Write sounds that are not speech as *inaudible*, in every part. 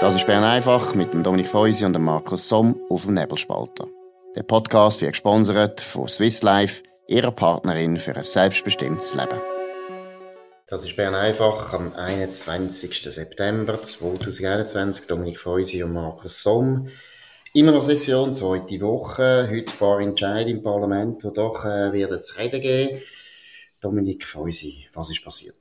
Das ist Bern einfach mit dem Dominik Feusi und dem Markus Somm auf dem Nebelspalter. Der Podcast wird gesponsert von Swiss Life, ihrer Partnerin für ein selbstbestimmtes Leben. Das ist Bern einfach am 21. September 2021. Dominik Feusi und Markus Somm. Immer noch Session, zweite Woche. Heute ein paar Entscheidungen im Parlament, die doch äh, werden zu reden geben. Dominik Feusi, was ist passiert?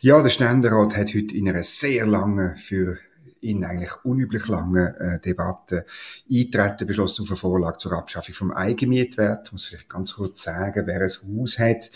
Ja, der Ständerat hat heute in einer sehr langen, für ihn eigentlich unüblich langen äh, Debatte eintreten beschlossen auf eine Vorlage zur Abschaffung vom Eigenmietwert. Ich muss vielleicht ganz kurz sagen, wer ein Haus hat,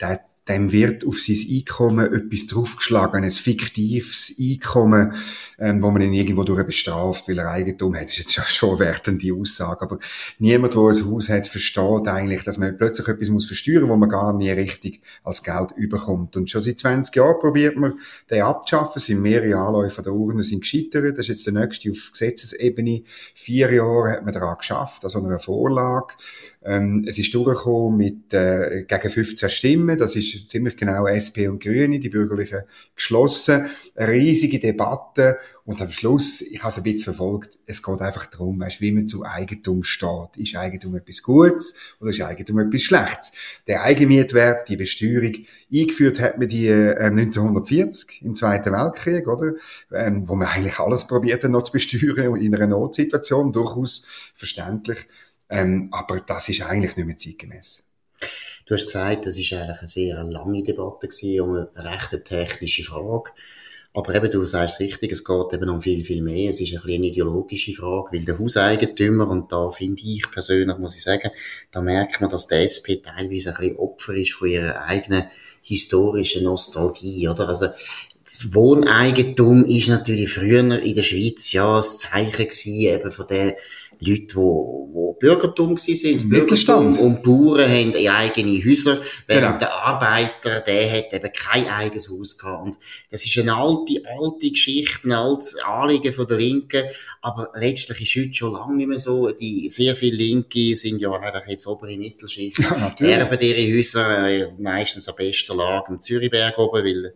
der dem wird auf sein Einkommen etwas draufgeschlagen, ein fiktives Einkommen, ähm, wo man ihn irgendwo durch bestraft, weil er Eigentum hat. Das ist jetzt ja schon wertende Aussage. Aber niemand, der ein Haus hat, versteht eigentlich, dass man plötzlich etwas muss versteuern, wo man gar nie richtig als Geld überkommt. Und schon seit 20 Jahren probiert man, den abzuschaffen. Es sind mehrere Anläufe der Urne sind gescheitert. Das ist jetzt der nächste auf Gesetzesebene. Vier Jahre hat man daran geschafft, also einer Vorlage. Ähm, es ist durchgekommen mit äh, gegen 15 Stimmen. Das ist ziemlich genau SP und Grüne, die Bürgerlichen, geschlossen. Eine riesige Debatte. Und am Schluss, ich habe es ein bisschen verfolgt, es geht einfach darum, weißt, wie man zu Eigentum steht. Ist Eigentum etwas Gutes oder ist Eigentum etwas Schlechtes? Der Eigenmietwert, die Besteuerung, eingeführt hat man die äh, 1940 im Zweiten Weltkrieg, oder? Ähm, wo man eigentlich alles probiert hat, noch zu besteuern in einer Notsituation, durchaus verständlich. Ähm, aber das ist eigentlich nicht mehr zeitgemäß. Du hast gesagt, das ist eigentlich eine sehr lange Debatte gewesen, um eine recht technische Frage. Aber eben, du sagst richtig, es geht eben um viel, viel mehr. Es ist ein eine ideologische Frage, weil der Hauseigentümer, und da finde ich persönlich, muss ich sagen, da merkt man, dass der SP teilweise ein bisschen Opfer ist von ihrer eigenen historischen Nostalgie, oder? Also, das Wohneigentum ist natürlich früher in der Schweiz ja das Zeichen gewesen, eben von der Leute, die, die Bürgertum waren, das Bürgertum und Bauern haben eigene Häuser, während genau. der Arbeiter, der hat eben kein eigenes Haus gehabt. Und das ist eine alte, alte Geschichte, ein altes Anliegen von der Linken, aber letztlich ist heute schon lange nicht mehr so. Die, sehr viele Linke sind ja eigentlich jetzt obere Mittelschicht, ja, erben ihre Häuser äh, meistens an bester Lage am Zürichberg oben, weil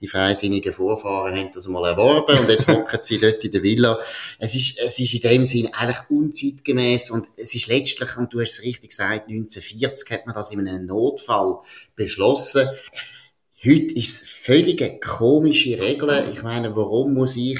die freisinnigen Vorfahren haben das mal erworben und jetzt *laughs* hocken sie dort in der Villa. Es ist, es ist in dem Sinn eigentlich unzeitgemäß und es ist letztlich, und du hast es richtig gesagt, 1940 hat man das in einem Notfall beschlossen. Heute ist es völlig komische Regeln. Ich meine, warum muss ich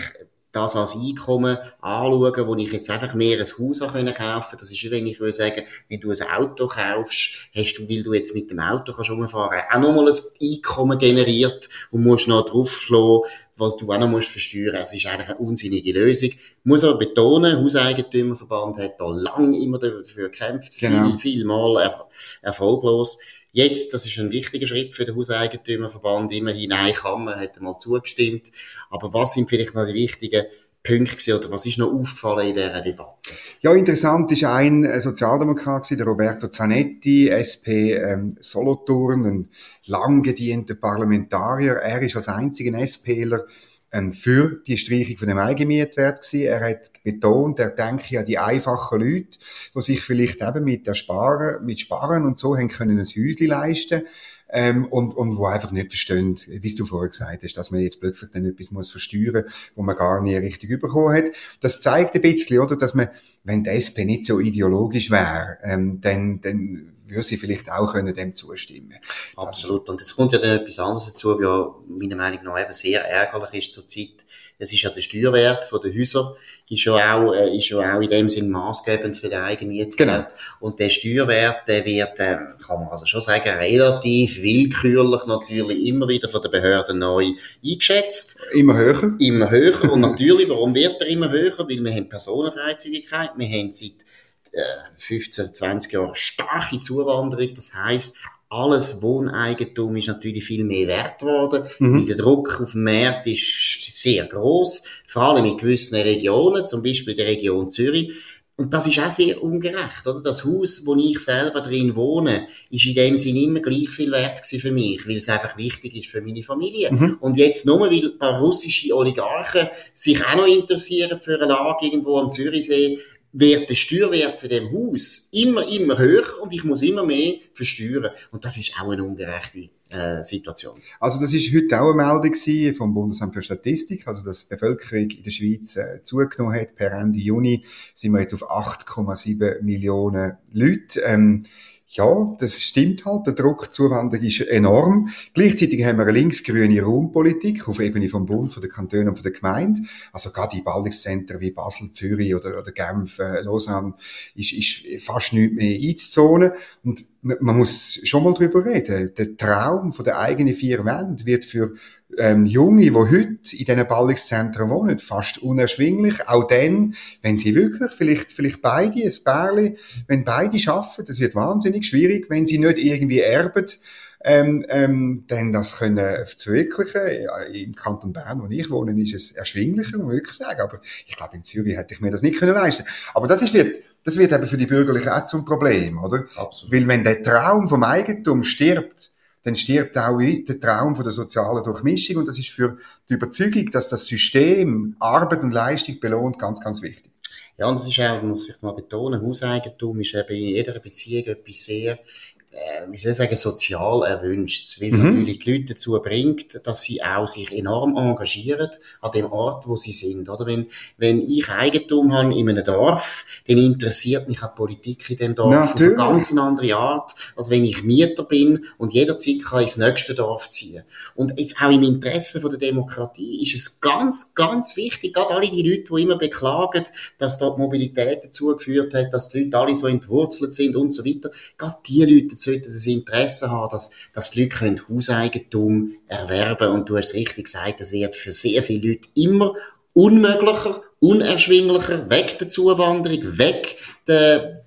das als Einkommen anschauen, wo ich jetzt einfach mehr ein Haus kaufen kann. Das ist, wenn ich würde sagen, wenn du ein Auto kaufst, hast du, weil du jetzt mit dem Auto kannst umfahren, auch nochmal ein Einkommen generiert und musst noch draufschlagen, was du auch noch musst versteuern. Es ist eigentlich eine unsinnige Lösung. Ich muss aber betonen, Hauseigentümerverband hat da lange immer dafür gekämpft, genau. viel, viel mal er erfolglos. Jetzt, das ist ein wichtiger Schritt für den Hauseigentümerverband, immerhin eine Kammer hat mal zugestimmt. Aber was sind vielleicht noch die wichtigen Punkte oder was ist noch aufgefallen in dieser Debatte? Ja, interessant ist ein äh, Sozialdemokrat, der Roberto Zanetti, SP ähm, Solothurn, ein lang gedienter Parlamentarier. Er ist als einziger SPler ähm, für die Streichung von dem Eigenmietwert gewesen. Er hat betont, er denke an die einfachen Leute, die sich vielleicht eben mit der Sparen, mit Sparen und so haben können ein Häuschen leisten ähm, und, und wo einfach nicht verstehen, wie du vorher gesagt hast, dass man jetzt plötzlich dann etwas muss versteuern, wo man gar nie richtig bekommen hat. Das zeigt ein bisschen, oder, dass man, wenn die SP nicht so ideologisch wäre, ähm, dann, dann würde sie vielleicht auch können dem zustimmen. Absolut. Und es kommt ja dann etwas anderes dazu, was meiner Meinung nach eben sehr ärgerlich ist zurzeit. Es ist ja der Steuerwert von den Häusern, ist ja auch, äh, ist ja auch in dem Sinn maßgebend für den Eigenmietwert. Genau. Und der Steuerwert, der wird, äh, kann man also schon sagen, relativ willkürlich natürlich immer wieder von den Behörden neu eingeschätzt. Immer höher. Immer höher. Und natürlich, warum wird er immer höher? Weil wir haben Personenfreizügigkeit, wir haben seit 15, äh, 20 Jahre starke Zuwanderung. Das heißt, alles Wohneigentum ist natürlich viel mehr wert geworden, mhm. weil der Druck auf dem Markt ist sehr groß, vor allem in gewissen Regionen, zum Beispiel in der Region Zürich. Und das ist auch sehr ungerecht, oder? Das Haus, wo ich selber drin wohne, ist in dem Sinne immer gleich viel wert für mich, weil es einfach wichtig ist für meine Familie. Mhm. Und jetzt nur, weil ein paar russische Oligarchen sich auch noch interessieren für eine Lage irgendwo am Zürichsee, wird der Steuerwert für dem Haus immer, immer höher und ich muss immer mehr versteuern. Und das ist auch eine ungerechte äh, Situation. Also das ist heute auch eine Meldung vom Bundesamt für Statistik, also dass die Bevölkerung in der Schweiz äh, zugenommen hat. Per Ende Juni sind wir jetzt auf 8,7 Millionen Leute. Ähm, ja, das stimmt halt. Der Druck Zuwanderung ist enorm. Gleichzeitig haben wir eine linksgrüne Raumpolitik auf Ebene vom Bund, von den Kantonen und von der Gemeinde. Also gerade die Ballungszentren wie Basel, Zürich oder, oder Genf, äh, Lausanne ist, ist fast nichts mehr einzuzonen. Und man muss schon mal drüber reden. Der Traum von der eigenen vier Wände wird für ähm, Junge, die heute in diesen Ballungszentren wohnen, fast unerschwinglich. Auch dann, wenn sie wirklich, vielleicht, vielleicht beide, ein Pärchen, wenn beide schaffen, das wird wahnsinnig schwierig, wenn sie nicht irgendwie erben, ähm, ähm, dann das können zu verwirklichen. Ja, Im Kanton Bern, wo ich wohne, ist es erschwinglicher, muss ich wirklich sagen. Aber ich glaube, in Zürich hätte ich mir das nicht können leisten. Aber das ist, wird, das wird eben für die Bürgerlichen auch zum Problem, oder? Absolut. Weil wenn der Traum vom Eigentum stirbt, dann stirbt auch der Traum von der sozialen Durchmischung und das ist für die Überzeugung, dass das System Arbeit und Leistung belohnt, ganz, ganz wichtig. Ja, und das ist auch, muss ich mal betonen, Hauseigentum ist eben in jeder Beziehung etwas sehr äh, wie soll ich sagen, sozial erwünscht, weil es mhm. natürlich die Leute dazu bringt, dass sie auch sich enorm engagieren an dem Ort, wo sie sind, oder? Wenn, wenn ich Eigentum habe in einem Dorf, dann interessiert mich auch Politik in dem Dorf natürlich. auf eine ganz andere Art, als wenn ich Mieter bin und jederzeit kann ins nächste Dorf ziehen. Und jetzt auch im Interesse von der Demokratie ist es ganz, ganz wichtig, gerade alle die Leute, die immer beklagen, dass dort Mobilität dazu geführt hat, dass die Leute alle so entwurzelt sind und so weiter, gerade die Leute sollten das Interesse haben, dass, dass die Leute können Hauseigentum erwerben Und du hast richtig gesagt, das wird für sehr viele Leute immer unmöglicher, unerschwinglicher, weg der Zuwanderung, weg der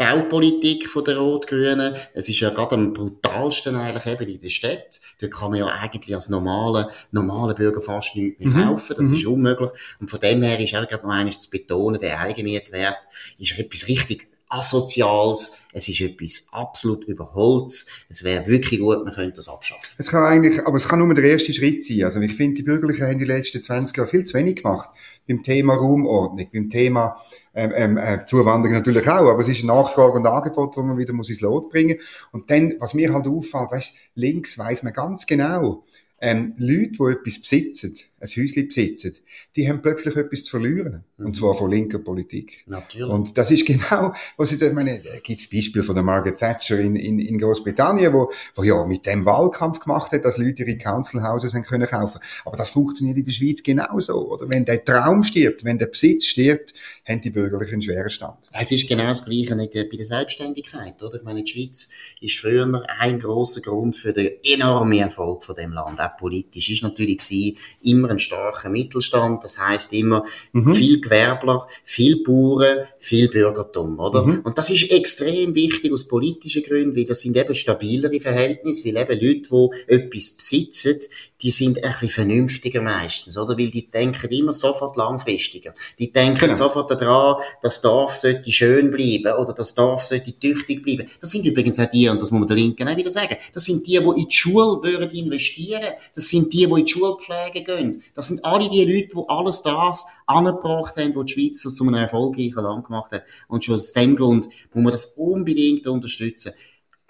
Baupolitik von der Rot-Grünen. Es ist ja gerade am brutalsten eigentlich eben in der Stadt. Dort kann man ja eigentlich als normaler, normaler Bürger fast nichts mehr mhm. kaufen. Das mhm. ist unmöglich. Und von dem her ist auch gerade noch eines zu betonen, der Eigenmietwert ist etwas richtig Asoziales, es ist etwas absolut überholtes. Es wäre wirklich gut, man könnte das abschaffen. Es kann eigentlich, aber es kann nur der erste Schritt sein. Also ich finde, die Bürgerlichen haben die letzten 20 Jahre viel zu wenig gemacht. Beim Thema Raumordnung, beim Thema ähm, ähm, äh, Zuwanderung natürlich auch, aber es ist Nachfrage und Angebot, wo man wieder muss ins Lot bringen Und dann, was mir halt auffällt, weißt, links weiß man ganz genau, ähm, Leute, die etwas besitzen, ein Häuschen besitzen, die haben plötzlich etwas zu verlieren. Mhm. Und zwar von linker Politik. Natürlich. Und das ist *laughs* genau, was ich da meine, da gibt's Beispiel von der Margaret Thatcher in, in, in Großbritannien, wo, wo ja mit dem Wahlkampf gemacht hat, dass Leute ihre Council Houses können kaufen. Aber das funktioniert in der Schweiz genauso, oder? Wenn der Traum stirbt, wenn der Besitz stirbt, haben die Bürgerlichen einen schweren Stand. Es ist genau das Gleiche bei der Selbstständigkeit, oder? Ich meine, die Schweiz ist früher ein großer Grund für den enormen Erfolg von dem Land, auch politisch, ist natürlich gewesen, immer ein starker Mittelstand, das heißt immer mhm. viel Gewerbler, viel Bauern, viel Bürgertum, oder? Mhm. Und das ist extrem wichtig aus politischen Gründen, weil das sind eben stabilere Verhältnisse, weil eben Leute, die etwas besitzen, die sind ein bisschen vernünftiger meistens, oder? Weil die denken immer sofort langfristiger. Die denken genau. sofort daran, das Dorf sollte schön bleiben oder das Dorf sollte tüchtig bleiben. Das sind übrigens auch die, und das muss man der Linken auch wieder sagen, das sind die, die in die Schule würden investieren. Das sind die, die in die Schulpflege gehen. Das sind alle die Leute, die alles das angebracht haben, was die Schweiz zu einem erfolgreichen Land gemacht hat. Und schon aus dem Grund muss man das unbedingt unterstützen.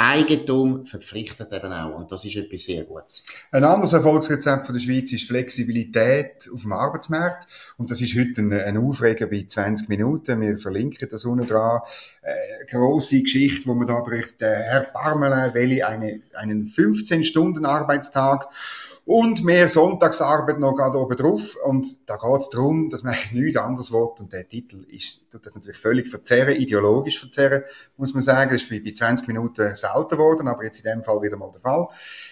Eigentum verpflichtet eben auch. Und das ist etwas sehr Gutes. Ein anderes Erfolgsrezept von der Schweiz ist Flexibilität auf dem Arbeitsmarkt. Und das ist heute ein, ein Aufreger bei 20 Minuten. Wir verlinken das unten dran. Äh, grosse Geschichte, wo man da berichtet, Herr Parmelin will eine, einen 15-Stunden-Arbeitstag und mehr Sonntagsarbeit noch gerade oben drauf. Und da geht es darum, dass man nichts anderes will. Und der Titel ist, tut das natürlich völlig verzerren, ideologisch verzerren, muss man sagen. Das ist wie bei 20 Minuten selten geworden, aber jetzt in dem Fall wieder mal der Fall.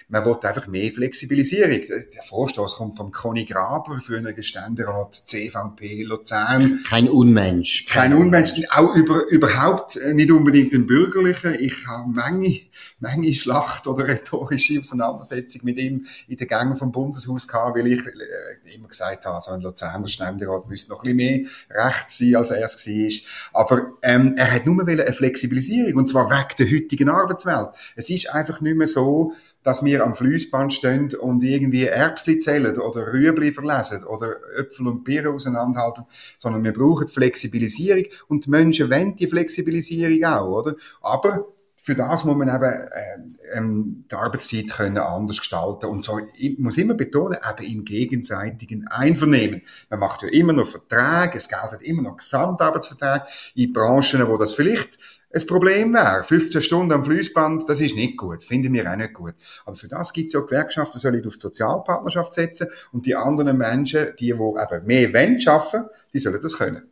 Man will einfach mehr Flexibilisierung. Der Vorstoß kommt vom Conny Graber, früheren Ständerat CVP Luzern. Kein Unmensch. Kein Unmensch. Auch über, überhaupt nicht unbedingt ein bürgerlicher. Ich habe Menge, Menge Schlacht oder rhetorische Auseinandersetzung mit ihm in der Gang vom Bundeshaus gehabt, weil ich äh, immer gesagt habe, so ein Luzerner Ständerat müsste noch ein bisschen mehr rechts sein, als er es war. Aber ähm, er hat nur eine Flexibilisierung, und zwar weg der heutigen Arbeitswelt. Es ist einfach nicht mehr so, dass wir am Fließband stehen und irgendwie Erbsli zählen oder Rüebli verlesen oder Äpfel und Bier auseinanderhalten, sondern wir brauchen Flexibilisierung und die Menschen wollen die Flexibilisierung auch, oder? Aber für das muss man eben äh, ähm, die Arbeitszeit können anders gestalten und so ich muss immer betonen, eben im gegenseitigen Einvernehmen. Man macht ja immer noch Verträge, es gelten immer noch Gesamtarbeitsverträge in Branchen, wo das vielleicht ein Problem wäre. 15 Stunden am Fließband, das ist nicht gut. Das finden wir auch nicht gut. Aber für das gibt es ja Gewerkschaften, sollen auf die Sozialpartnerschaft setzen und die anderen Menschen, die, die eben mehr wollen, arbeiten, die sollen das können.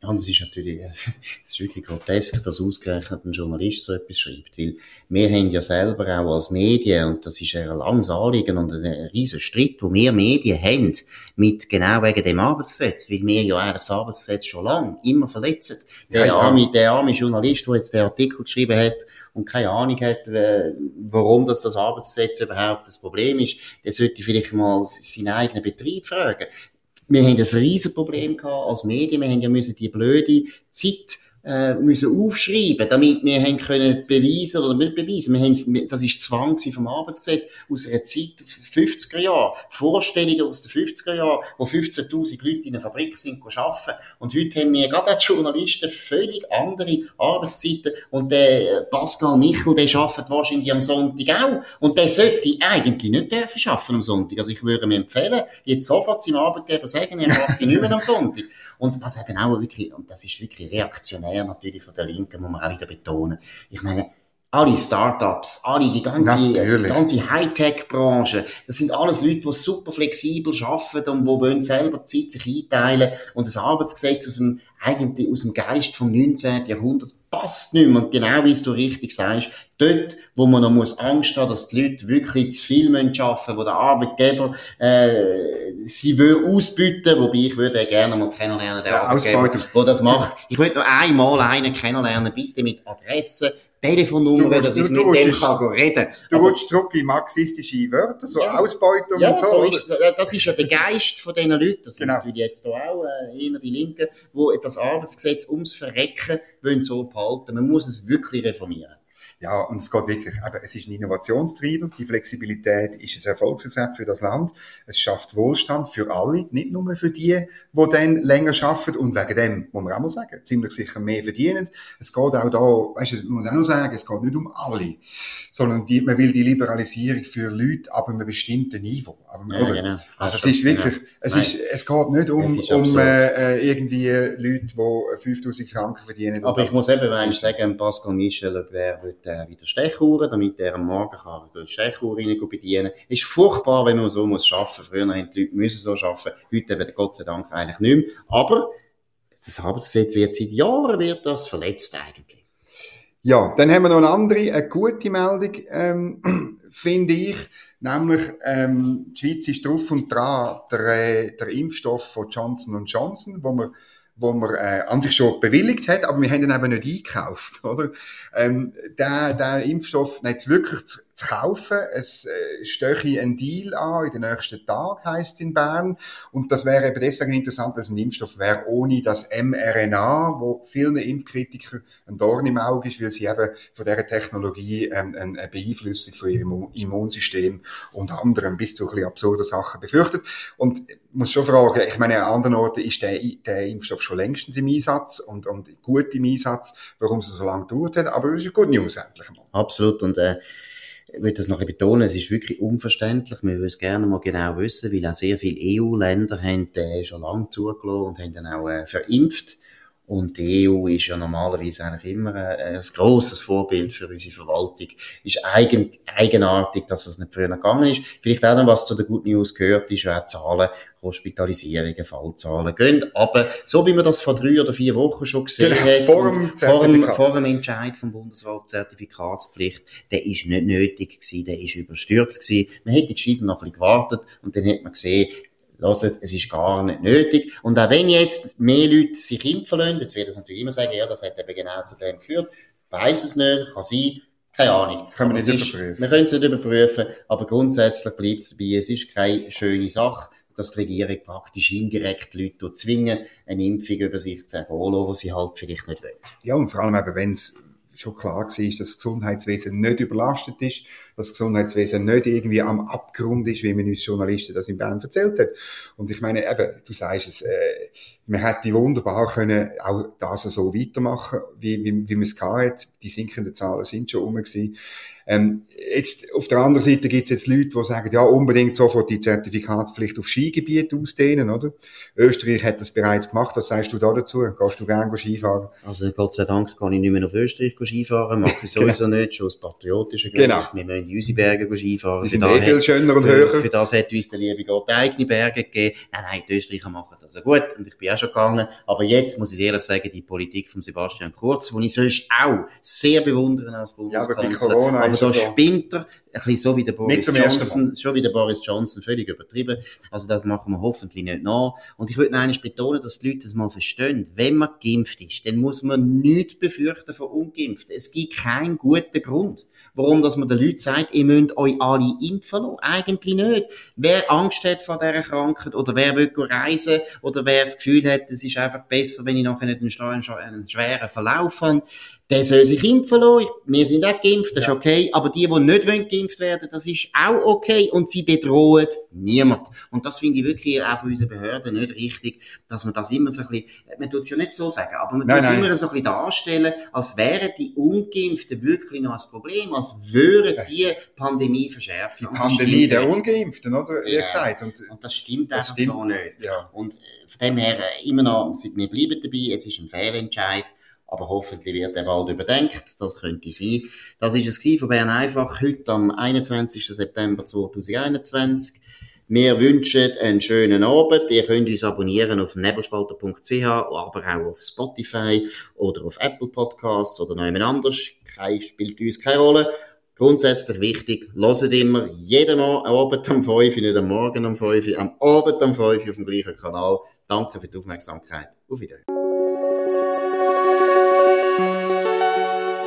Ja, das ist natürlich, *laughs* das ist wirklich grotesk, dass ausgerechnet ein Journalist so etwas schreibt, weil wir haben ja selber auch als Medien, und das ist ein langes Anliegen und ein riesen Streit, wo wir Medien haben, mit genau wegen dem Arbeitsgesetz, weil wir ja eigentlich das Arbeitsgesetz schon lange immer verletzen. Der, ja, ja. Arme, der arme Journalist, der jetzt den Artikel geschrieben hat, und keine Ahnung hat, warum das, das Arbeitsgesetz überhaupt das Problem ist, der sollte vielleicht mal seinen eigenen Betrieb fragen wir haben ein riesen Problem gehabt als Medien. Wir haben ja müssen die blöde Zeit äh, müssen aufschreiben, damit wir haben können beweisen oder nicht beweisen. Wir haben, das ist Zwang vom Arbeitsgesetz aus einer Zeit 50er Jahre. Vorstellungen aus den 50er Jahren, wo 15.000 Leute in einer Fabrik sind arbeiten. Und heute haben wir gerade als Journalisten völlig andere Arbeitszeiten. Und der Pascal Michel, der arbeitet wahrscheinlich am Sonntag auch. Und der sollte eigentlich nicht dürfen arbeiten am Sonntag. Also ich würde mir empfehlen, jetzt sofort seinem Arbeitgeber sagen, er arbeitet nicht mehr am Sonntag. Und was eben auch wirklich, und das ist wirklich reaktionär natürlich von der Linken, muss man auch wieder betonen. Ich meine, alle Startups, alle, die ganze, die ganze Hightech-Branche, das sind alles Leute, die super flexibel arbeiten und die wollen selber die Zeit sich einteilen und das Arbeitsgesetz aus dem, eigentlich aus dem Geist vom 19. Jahrhundert passt nicht mehr. Und genau wie du richtig sagst, dort, wo man noch muss Angst haben, dass die Leute wirklich zu viel arbeiten müssen, wo der Arbeitgeber äh, sie will ausbieten, wobei ich würde gerne mal kennenlernen, der ja, Arbeitgeber, der das macht. Ich würde noch einmal einen kennenlernen, bitte mit Adresse, Telefonnummer, du, dass du, ich mit dem kann reden Du Aber, willst zurück in marxistische Wörter, so ja, Ausbeutung ja, und so. so ist, das ist ja der Geist von diesen Leuten, das sind genau. natürlich jetzt auch äh, eher die Linken, die das Arbeitsgesetz ums Verrecken wollen so behalten. Man muss es wirklich reformieren. Ja, und es geht wirklich, eben, es ist ein Innovationstreiber. Die Flexibilität ist ein Erfolgsrezept für das Land. Es schafft Wohlstand für alle, nicht nur für die, die dann länger arbeiten. Und wegen dem, muss man auch mal sagen, ziemlich sicher mehr verdienen. Es geht auch da, weißt du, man muss auch noch sagen, es geht nicht um alle, sondern die, man will die Liberalisierung für Leute ab einem bestimmten Niveau. Aber, ja, oder? Genau. Also, es ist wirklich, genau. es ist, es geht nicht um, um äh, irgendwie Leute, die 5000 Franken verdienen. Aber ich muss eben, sagen, Pascal Michel, wer wird äh, wieder Stechuhren, damit er am Morgen kann die Stechuhr bedienen kann. ist furchtbar, wenn man so muss arbeiten. Früher haben die Leute müssen so arbeiten. Heute eben Gott sei Dank eigentlich nicht mehr. Aber das Arbeitsgesetz wird seit Jahren wird das verletzt eigentlich. Ja, dann haben wir noch eine andere, eine gute Meldung, ähm, *clears throat* finde ich. Nämlich, ähm, die Schweiz ist drauf und dran, der, äh, der Impfstoff von Johnson Johnson, wo man wo man äh, an sich schon bewilligt hat, aber wir haben ihn eben nicht eingekauft, *laughs* oder? Ähm, der, der Impfstoff jetzt wirklich zu, zu kaufen, es äh, stöche ein Deal an in den nächsten Tagen, heisst es in Bern, und das wäre eben deswegen interessant, weil es ein Impfstoff wäre ohne das mRNA, wo vielen Impfkritikern ein Dorn im Auge ist, weil sie eben von dieser Technologie ähm, eine Beeinflussung von ihrem Immunsystem und anderen bis zu ein absurden Sachen befürchtet. Und muss schon fragen, ich meine, an anderen Orten ist der, der Impfstoff schon längstens im Einsatz und, und gut im Einsatz, warum es so lange gedauert hat, aber es ist eine gute News endlich mal. Absolut und äh, ich würde das noch ein betonen, es ist wirklich unverständlich. Wir würden es gerne mal genau wissen, weil auch sehr viele EU-Länder haben den schon lange zugelassen und haben dann auch äh, verimpft. Und die EU ist ja normalerweise eigentlich immer ein, ein grosses Vorbild für unsere Verwaltung. Ist eigen, eigenartig, dass das nicht früher gegangen ist. Vielleicht auch noch was zu der Good News gehört, ist ja auch Zahlen, Hospitalisierungen, Fallzahlen gehen. Aber so wie man das vor drei oder vier Wochen schon gesehen genau, hat, vor dem, vor, dem, vor dem Entscheid vom Bundesrat Zertifikatspflicht, der ist nicht nötig gewesen, der ist überstürzt gewesen. Man hätte gescheiter noch ein bisschen gewartet und dann hat man gesehen, Hört, es ist gar nicht nötig. Und auch wenn jetzt mehr Leute sich impfen lassen, jetzt wird es natürlich immer sagen, ja, das hat eben genau zu dem geführt, weiß es nicht, kann sein, keine Ahnung. Können wir nicht ist, überprüfen. Wir können es nicht überprüfen, aber grundsätzlich bleibt es dabei, es ist keine schöne Sache, dass die Regierung praktisch indirekt Leute zwingen, eine Impfung über sich zu erholen, die sie halt vielleicht nicht wollen. Ja, und vor allem eben, wenn es schon klar war, dass das Gesundheitswesen nicht überlastet ist, dass das Gesundheitswesen nicht irgendwie am Abgrund ist, wie man uns Journalisten das in Bern erzählt hat. Und ich meine, eben, du sagst es, äh, man hätte wunderbar können auch das so weitermachen, wie, wie, wie man es hat. Die sinkenden Zahlen sind schon rum gewesen. Ähm, jetzt, auf der anderen Seite gibt es jetzt Leute, die sagen, ja, unbedingt sofort die Zertifikatspflicht auf Skigebiet ausdehnen, oder? Österreich hat das bereits gemacht. Was sagst du da dazu? Gehst du gerne Skifahren? Also, Gott sei Dank kann ich nicht mehr auf Österreich Skifahren. Mache ich *laughs* sowieso genau. nicht, schon aus patriotischen Gründen. Genau. Wir müssen in unsere Berge Skifahren. Die sind eh viel schöner und höher. Für das hat uns der liebe Gott eigene Berge gegeben. Nein, nein, die Österreicher machen das ja gut. Und ich bin auch schon gegangen. Aber jetzt muss ich ehrlich sagen, die Politik von Sebastian Kurz, die ich sonst auch sehr bewundere als Bundeskanzler. Ja, aber, aber da so. spinnt er, ein bisschen so wie der Boris Johnson, schon wie der Boris Johnson, völlig übertrieben. Also das machen wir hoffentlich nicht nach. Und ich würde noch einmal betonen, dass die Leute das mal verstehen. Wenn man geimpft ist, dann muss man nichts befürchten von Ungeimpften. Es gibt keinen guten Grund, warum dass man den Leuten sagt, ihr müsst euch alle impfen lassen. Eigentlich nicht. Wer Angst hat vor dieser Krankheit oder wer will reisen oder wer das Gefühl hat, es ist einfach besser, wenn ich nachher nicht einen, einen schweren Verlauf habe, der soll sich impfen lassen. Wir sind auch geimpft, das ja. ist okay. Aber die, die nicht wollen, geimpft werden, das ist auch okay. Und sie bedrohen niemand. Und das finde ich wirklich auch von unseren Behörden nicht richtig, dass man das immer so ein bisschen, man tut es ja nicht so sagen, aber man tut es immer so ein bisschen darstellen, als wären die Ungeimpften wirklich noch ein Problem, als würden die Pandemie verschärfen. Die Pandemie der Ungeimpften, oder? Wie ja. gesagt. Und, und das stimmt einfach stimmt. so nicht. Ja. Und von dem her immer noch, wir bleiben dabei, es ist ein Fehlentscheid aber hoffentlich wird er bald überdenkt. Das könnte sein. Das ist es von Bern einfach heute am 21. September 2021. Wir wünschen einen schönen Abend. Ihr könnt uns abonnieren auf nebelspalter.ch, aber auch auf Spotify oder auf Apple Podcasts oder noch jemand anders. Kein, spielt uns keine Rolle. Grundsätzlich wichtig, hört immer jeden Abend um 5, nicht am Morgen um 5, am Abend um 5 auf dem gleichen Kanal. Danke für die Aufmerksamkeit. Auf Wiedersehen.